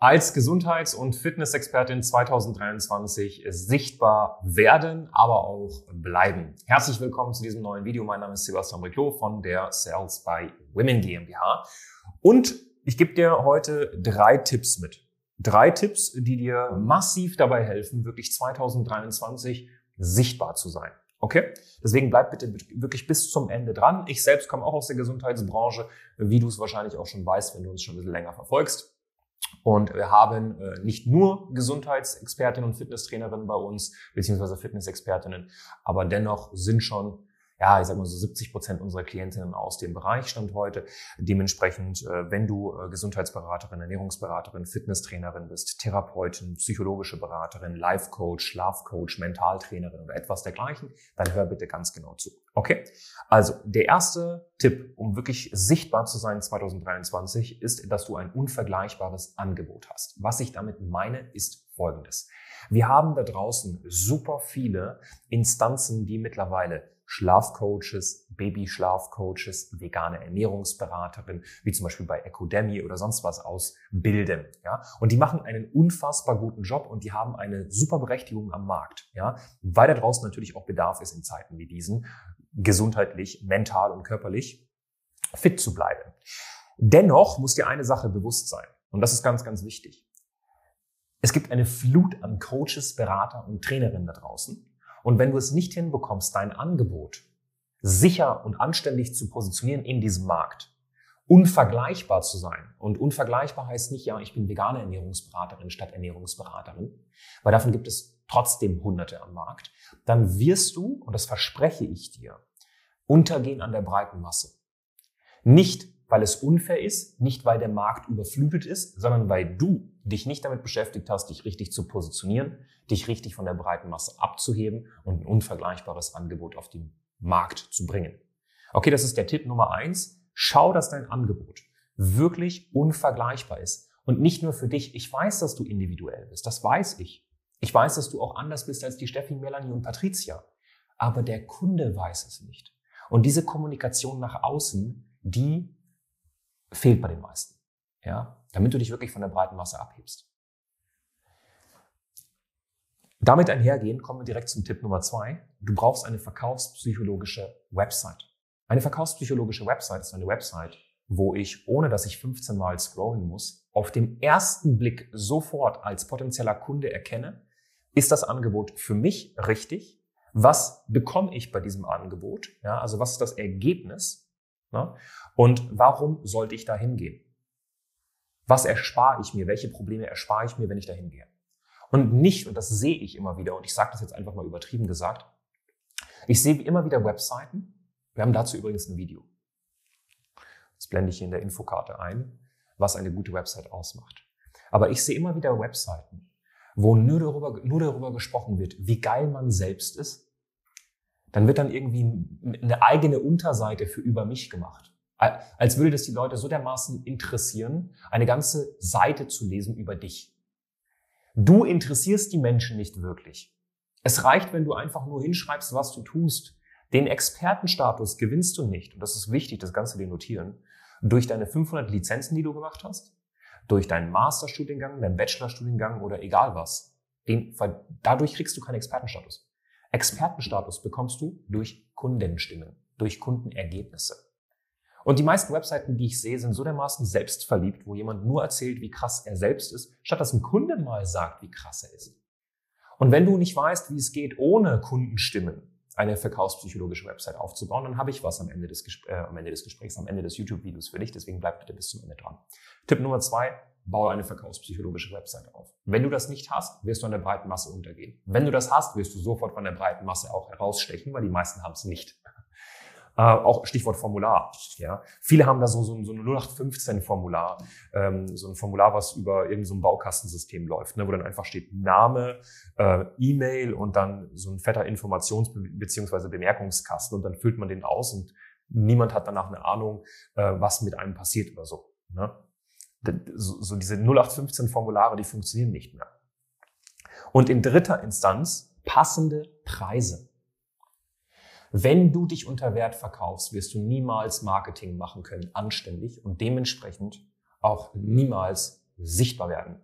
Als Gesundheits- und Fitnessexpertin 2023 sichtbar werden, aber auch bleiben. Herzlich willkommen zu diesem neuen Video. Mein Name ist Sebastian Briclot von der Sales by Women GmbH. Und ich gebe dir heute drei Tipps mit. Drei Tipps, die dir massiv dabei helfen, wirklich 2023 sichtbar zu sein. Okay? Deswegen bleib bitte wirklich bis zum Ende dran. Ich selbst komme auch aus der Gesundheitsbranche, wie du es wahrscheinlich auch schon weißt, wenn du uns schon ein bisschen länger verfolgst. Und wir haben äh, nicht nur Gesundheitsexpertinnen und Fitnesstrainerinnen bei uns, beziehungsweise Fitnessexpertinnen, aber dennoch sind schon ja, ich sag mal so 70 Prozent unserer Klientinnen aus dem Bereich stand heute. Dementsprechend, äh, wenn du äh, Gesundheitsberaterin, Ernährungsberaterin, Fitnesstrainerin bist, Therapeutin, psychologische Beraterin, Life Coach, Schlafcoach, Mentaltrainerin oder etwas dergleichen, dann hör bitte ganz genau zu. Okay? Also, der erste Tipp, um wirklich sichtbar zu sein 2023, ist, dass du ein unvergleichbares Angebot hast. Was ich damit meine, ist folgendes. Wir haben da draußen super viele Instanzen, die mittlerweile Schlafcoaches, Babyschlafcoaches, vegane Ernährungsberaterin, wie zum Beispiel bei Ecodemy oder sonst was ausbilden. Ja? Und die machen einen unfassbar guten Job und die haben eine super Berechtigung am Markt. Ja? Weil da draußen natürlich auch Bedarf ist in Zeiten wie diesen, gesundheitlich, mental und körperlich fit zu bleiben. Dennoch muss dir eine Sache bewusst sein. Und das ist ganz, ganz wichtig. Es gibt eine Flut an Coaches, Berater und Trainerinnen da draußen. Und wenn du es nicht hinbekommst, dein Angebot sicher und anständig zu positionieren in diesem Markt, unvergleichbar zu sein. Und unvergleichbar heißt nicht, ja, ich bin vegane Ernährungsberaterin statt Ernährungsberaterin, weil davon gibt es trotzdem Hunderte am Markt. Dann wirst du, und das verspreche ich dir, untergehen an der breiten Masse. Nicht, weil es unfair ist, nicht weil der Markt überflutet ist, sondern weil du dich nicht damit beschäftigt hast, dich richtig zu positionieren, dich richtig von der breiten Masse abzuheben und ein unvergleichbares Angebot auf den Markt zu bringen. Okay, das ist der Tipp Nummer eins. Schau, dass dein Angebot wirklich unvergleichbar ist. Und nicht nur für dich. Ich weiß, dass du individuell bist. Das weiß ich. Ich weiß, dass du auch anders bist als die Steffi, Melanie und Patricia. Aber der Kunde weiß es nicht. Und diese Kommunikation nach außen, die fehlt bei den meisten. Ja, damit du dich wirklich von der breiten Masse abhebst. Damit einhergehend kommen wir direkt zum Tipp Nummer zwei. Du brauchst eine verkaufspsychologische Website. Eine verkaufspsychologische Website ist eine Website, wo ich, ohne dass ich 15 Mal scrollen muss, auf dem ersten Blick sofort als potenzieller Kunde erkenne, ist das Angebot für mich richtig? Was bekomme ich bei diesem Angebot? Ja, also was ist das Ergebnis? Ja, und warum sollte ich da hingehen? Was erspare ich mir? Welche Probleme erspare ich mir, wenn ich da hingehe? Und nicht, und das sehe ich immer wieder, und ich sage das jetzt einfach mal übertrieben gesagt, ich sehe immer wieder Webseiten. Wir haben dazu übrigens ein Video. Das blende ich hier in der Infokarte ein, was eine gute Website ausmacht. Aber ich sehe immer wieder Webseiten, wo nur darüber, nur darüber gesprochen wird, wie geil man selbst ist. Dann wird dann irgendwie eine eigene Unterseite für über mich gemacht. Als würde das die Leute so dermaßen interessieren, eine ganze Seite zu lesen über dich. Du interessierst die Menschen nicht wirklich. Es reicht, wenn du einfach nur hinschreibst, was du tust. Den Expertenstatus gewinnst du nicht, und das ist wichtig, das Ganze dir notieren, durch deine 500 Lizenzen, die du gemacht hast, durch deinen Masterstudiengang, deinen Bachelorstudiengang oder egal was. Den, dadurch kriegst du keinen Expertenstatus. Expertenstatus bekommst du durch Kundenstimmen, durch Kundenergebnisse. Und die meisten Webseiten, die ich sehe, sind so dermaßen selbstverliebt, wo jemand nur erzählt, wie krass er selbst ist, statt dass ein Kunde mal sagt, wie krass er ist. Und wenn du nicht weißt, wie es geht, ohne Kundenstimmen eine verkaufspsychologische Website aufzubauen, dann habe ich was am Ende des, Gespr äh, am Ende des Gesprächs, am Ende des YouTube-Videos für dich. Deswegen bleib bitte bis zum Ende dran. Tipp Nummer zwei, baue eine verkaufspsychologische Website auf. Wenn du das nicht hast, wirst du an der breiten Masse untergehen. Wenn du das hast, wirst du sofort von der breiten Masse auch herausstechen, weil die meisten haben es nicht. Äh, auch Stichwort Formular. Ja. Viele haben da so, so, so ein 0815-Formular, ähm, so ein Formular, was über irgendein so Baukastensystem läuft, ne, wo dann einfach steht Name, äh, E-Mail und dann so ein fetter Informations- bzw. Bemerkungskasten und dann füllt man den aus und niemand hat danach eine Ahnung, äh, was mit einem passiert oder so. Ne? So, so diese 0815-Formulare, die funktionieren nicht mehr. Und in dritter Instanz passende Preise. Wenn du dich unter Wert verkaufst, wirst du niemals Marketing machen können, anständig und dementsprechend auch niemals sichtbar werden.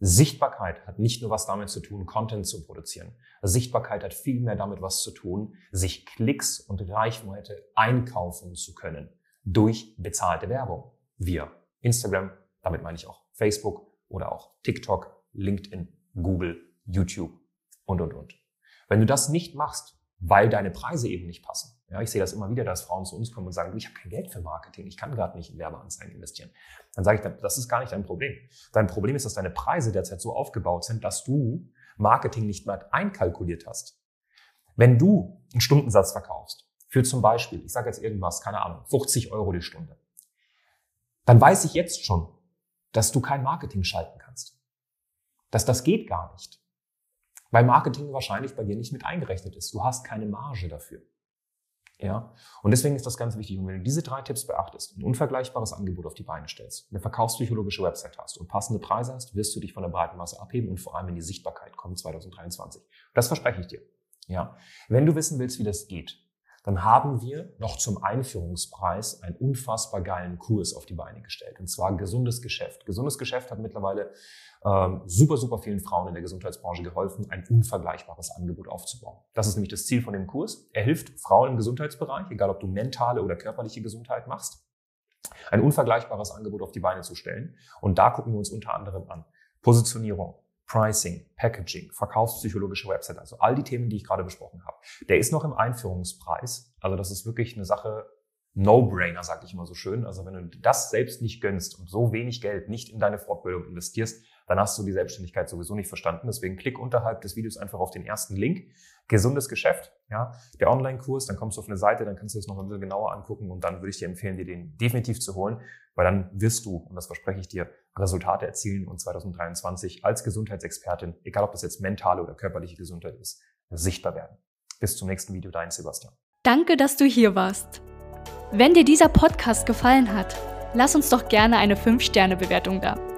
Sichtbarkeit hat nicht nur was damit zu tun, Content zu produzieren. Sichtbarkeit hat viel mehr damit was zu tun, sich Klicks und Reichweite einkaufen zu können durch bezahlte Werbung. Via Instagram, damit meine ich auch Facebook oder auch TikTok, LinkedIn, Google, YouTube und, und, und. Wenn du das nicht machst, weil deine Preise eben nicht passen. Ja, ich sehe das immer wieder, dass Frauen zu uns kommen und sagen, ich habe kein Geld für Marketing, ich kann gerade nicht in Werbeanzeigen investieren. Dann sage ich, das ist gar nicht dein Problem. Dein Problem ist, dass deine Preise derzeit so aufgebaut sind, dass du Marketing nicht mehr einkalkuliert hast. Wenn du einen Stundensatz verkaufst, für zum Beispiel, ich sage jetzt irgendwas, keine Ahnung, 50 Euro die Stunde, dann weiß ich jetzt schon, dass du kein Marketing schalten kannst. Dass das geht gar nicht weil Marketing wahrscheinlich bei dir nicht mit eingerechnet ist. Du hast keine Marge dafür. Ja, und deswegen ist das ganz wichtig. Und wenn du diese drei Tipps beachtest, ein unvergleichbares Angebot auf die Beine stellst, eine verkaufspsychologische Website hast und passende Preise hast, wirst du dich von der breiten Masse abheben und vor allem in die Sichtbarkeit kommen 2023. Das verspreche ich dir. Ja, wenn du wissen willst, wie das geht, dann haben wir noch zum Einführungspreis einen unfassbar geilen Kurs auf die Beine gestellt. Und zwar gesundes Geschäft. Gesundes Geschäft hat mittlerweile ähm, super, super vielen Frauen in der Gesundheitsbranche geholfen, ein unvergleichbares Angebot aufzubauen. Das ist nämlich das Ziel von dem Kurs. Er hilft Frauen im Gesundheitsbereich, egal ob du mentale oder körperliche Gesundheit machst, ein unvergleichbares Angebot auf die Beine zu stellen. Und da gucken wir uns unter anderem an Positionierung, Pricing, Packaging, verkaufspsychologische Website, also all die Themen, die ich gerade besprochen habe. Der ist noch im Einführungspreis. Also das ist wirklich eine Sache, No-Brainer, sage ich immer so schön. Also wenn du das selbst nicht gönnst und so wenig Geld nicht in deine Fortbildung investierst, dann hast du die Selbstständigkeit sowieso nicht verstanden. Deswegen klick unterhalb des Videos einfach auf den ersten Link. Gesundes Geschäft, ja, der Online-Kurs, dann kommst du auf eine Seite, dann kannst du das noch ein bisschen genauer angucken und dann würde ich dir empfehlen, dir den definitiv zu holen, weil dann wirst du, und das verspreche ich dir, Resultate erzielen und 2023 als Gesundheitsexpertin, egal ob das jetzt mentale oder körperliche Gesundheit ist, sichtbar werden. Bis zum nächsten Video, dein Sebastian. Danke, dass du hier warst. Wenn dir dieser Podcast gefallen hat, lass uns doch gerne eine 5-Sterne-Bewertung da.